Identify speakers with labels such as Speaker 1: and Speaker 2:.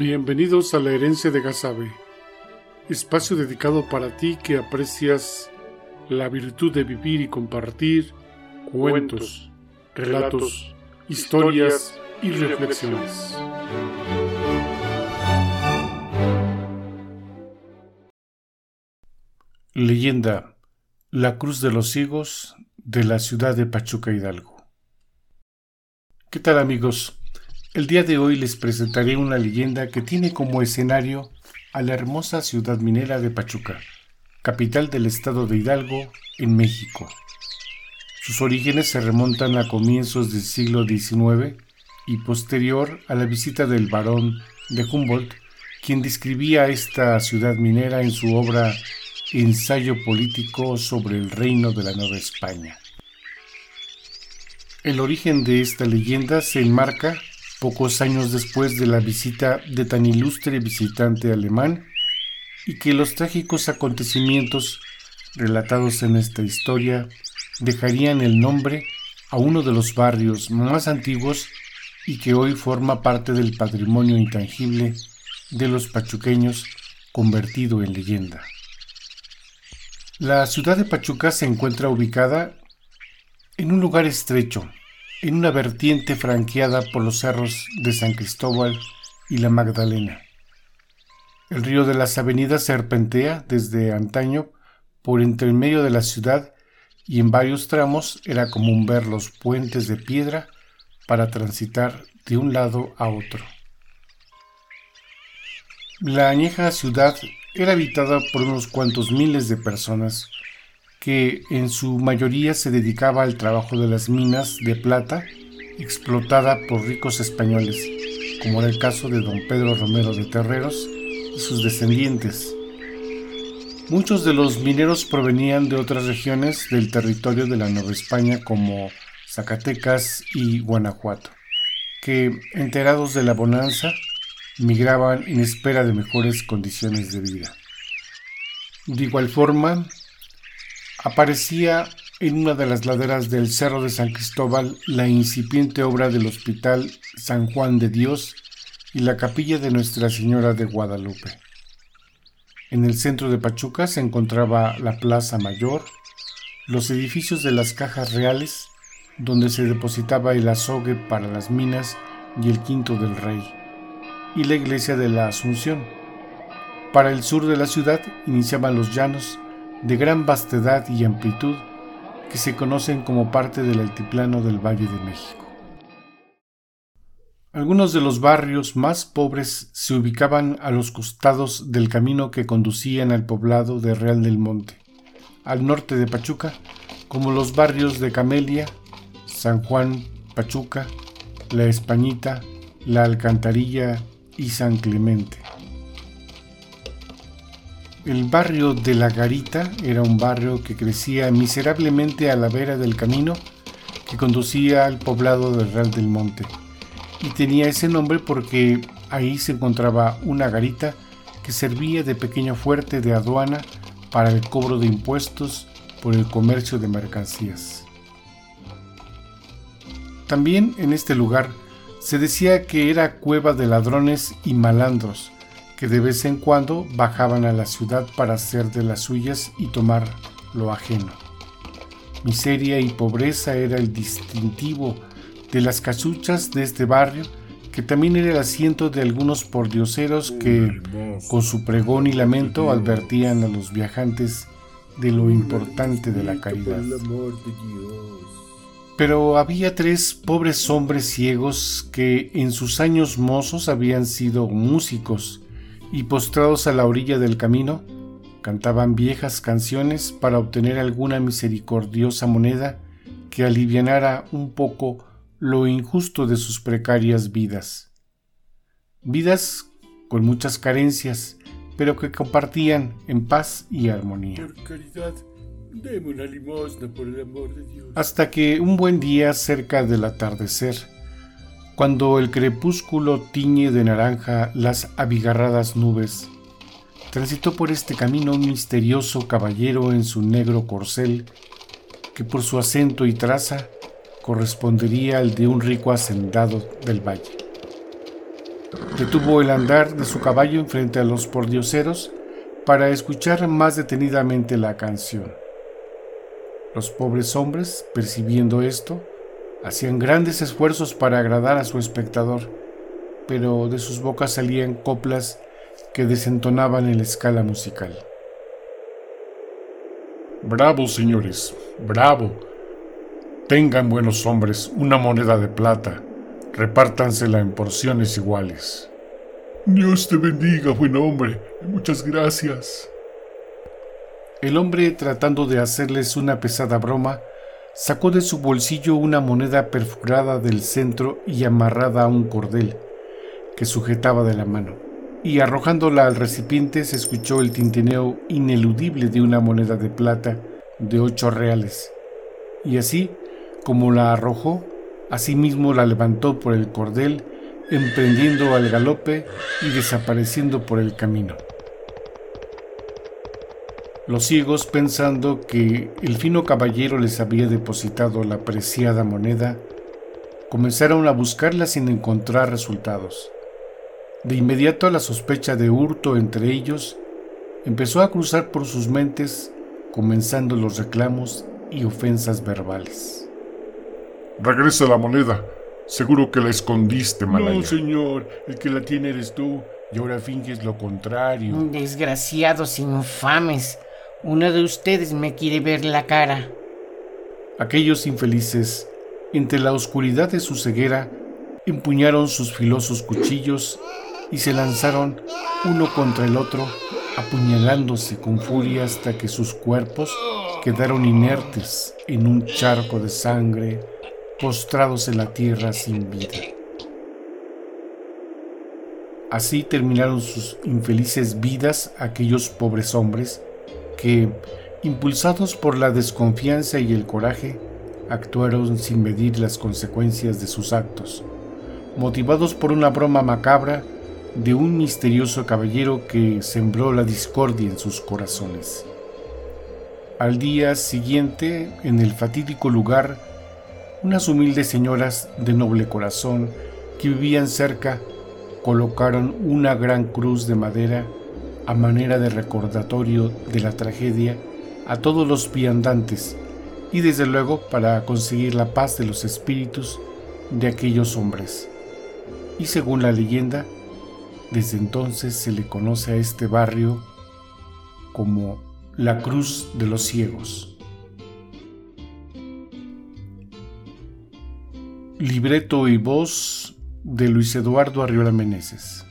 Speaker 1: Bienvenidos a la herencia de Gazabe, espacio dedicado para ti que aprecias la virtud de vivir y compartir cuentos, relatos, historias y reflexiones. Leyenda La Cruz de los Higos de la ciudad de Pachuca Hidalgo. ¿Qué tal amigos? El día de hoy les presentaré una leyenda que tiene como escenario a la hermosa ciudad minera de Pachuca, capital del estado de Hidalgo, en México. Sus orígenes se remontan a comienzos del siglo XIX y posterior a la visita del barón de Humboldt, quien describía esta ciudad minera en su obra Ensayo político sobre el reino de la Nueva España. El origen de esta leyenda se enmarca pocos años después de la visita de tan ilustre visitante alemán, y que los trágicos acontecimientos relatados en esta historia dejarían el nombre a uno de los barrios más antiguos y que hoy forma parte del patrimonio intangible de los pachuqueños convertido en leyenda. La ciudad de Pachuca se encuentra ubicada en un lugar estrecho, en una vertiente franqueada por los cerros de San Cristóbal y la Magdalena. El río de las avenidas serpentea desde antaño por entre el medio de la ciudad y en varios tramos era común ver los puentes de piedra para transitar de un lado a otro. La añeja ciudad era habitada por unos cuantos miles de personas que en su mayoría se dedicaba al trabajo de las minas de plata explotada por ricos españoles, como era el caso de don Pedro Romero de Terreros y sus descendientes. Muchos de los mineros provenían de otras regiones del territorio de la Nueva España como Zacatecas y Guanajuato, que, enterados de la bonanza, migraban en espera de mejores condiciones de vida. De igual forma, aparecía en una de las laderas del Cerro de San Cristóbal la incipiente obra del Hospital San Juan de Dios y la capilla de Nuestra Señora de Guadalupe. En el centro de Pachuca se encontraba la Plaza Mayor, los edificios de las cajas reales, donde se depositaba el azogue para las minas y el quinto del rey, y la iglesia de la Asunción. Para el sur de la ciudad iniciaban los llanos, de gran vastedad y amplitud que se conocen como parte del altiplano del Valle de México. Algunos de los barrios más pobres se ubicaban a los costados del camino que conducían al poblado de Real del Monte, al norte de Pachuca, como los barrios de Camelia, San Juan, Pachuca, La Españita, La Alcantarilla y San Clemente. El barrio de La Garita era un barrio que crecía miserablemente a la vera del camino que conducía al poblado del Real del Monte, y tenía ese nombre porque ahí se encontraba una garita que servía de pequeño fuerte de aduana para el cobro de impuestos por el comercio de mercancías. También en este lugar se decía que era cueva de ladrones y malandros, que de vez en cuando bajaban a la ciudad para hacer de las suyas y tomar lo ajeno. Miseria y pobreza era el distintivo de las casuchas de este barrio, que también era el asiento de algunos pordioseros que, con su pregón y lamento, advertían a los viajantes de lo importante de la caridad. Pero había tres pobres hombres ciegos que en sus años mozos habían sido músicos y postrados a la orilla del camino, cantaban viejas canciones para obtener alguna misericordiosa moneda que alivianara un poco lo injusto de sus precarias vidas. Vidas con muchas carencias, pero que compartían en paz y armonía. Hasta que un buen día cerca del atardecer, cuando el crepúsculo tiñe de naranja las abigarradas nubes. Transitó por este camino un misterioso caballero en su negro corcel, que por su acento y traza correspondería al de un rico hacendado del valle. Detuvo el andar de su caballo enfrente a los pordioseros para escuchar más detenidamente la canción. Los pobres hombres, percibiendo esto, hacían grandes esfuerzos para agradar a su espectador, pero de sus bocas salían coplas que desentonaban en la escala musical.
Speaker 2: Bravo, señores, bravo. Tengan buenos hombres una moneda de plata, repártansela en porciones iguales.
Speaker 3: Dios te bendiga, buen hombre, muchas gracias.
Speaker 1: El hombre, tratando de hacerles una pesada broma, sacó de su bolsillo una moneda perforada del centro y amarrada a un cordel que sujetaba de la mano, y arrojándola al recipiente se escuchó el tintineo ineludible de una moneda de plata de ocho reales, y así como la arrojó, asimismo la levantó por el cordel, emprendiendo al galope y desapareciendo por el camino. Los ciegos, pensando que el fino caballero les había depositado la preciada moneda, comenzaron a buscarla sin encontrar resultados. De inmediato la sospecha de hurto entre ellos empezó a cruzar por sus mentes, comenzando los reclamos y ofensas verbales.
Speaker 2: Regresa la moneda. Seguro que la escondiste, Malaya.
Speaker 3: No, señor, el que la tiene eres tú, y ahora finges lo contrario.
Speaker 4: Desgraciados infames, uno de ustedes me quiere ver la cara.
Speaker 1: Aquellos infelices, entre la oscuridad de su ceguera, empuñaron sus filosos cuchillos y se lanzaron uno contra el otro, apuñalándose con furia hasta que sus cuerpos quedaron inertes en un charco de sangre, postrados en la tierra sin vida. Así terminaron sus infelices vidas aquellos pobres hombres que, impulsados por la desconfianza y el coraje, actuaron sin medir las consecuencias de sus actos, motivados por una broma macabra de un misterioso caballero que sembró la discordia en sus corazones. Al día siguiente, en el fatídico lugar, unas humildes señoras de noble corazón que vivían cerca colocaron una gran cruz de madera a manera de recordatorio de la tragedia a todos los viandantes y desde luego para conseguir la paz de los espíritus de aquellos hombres. Y según la leyenda, desde entonces se le conoce a este barrio como la Cruz de los Ciegos. Libreto y voz de Luis Eduardo Arriola Meneses.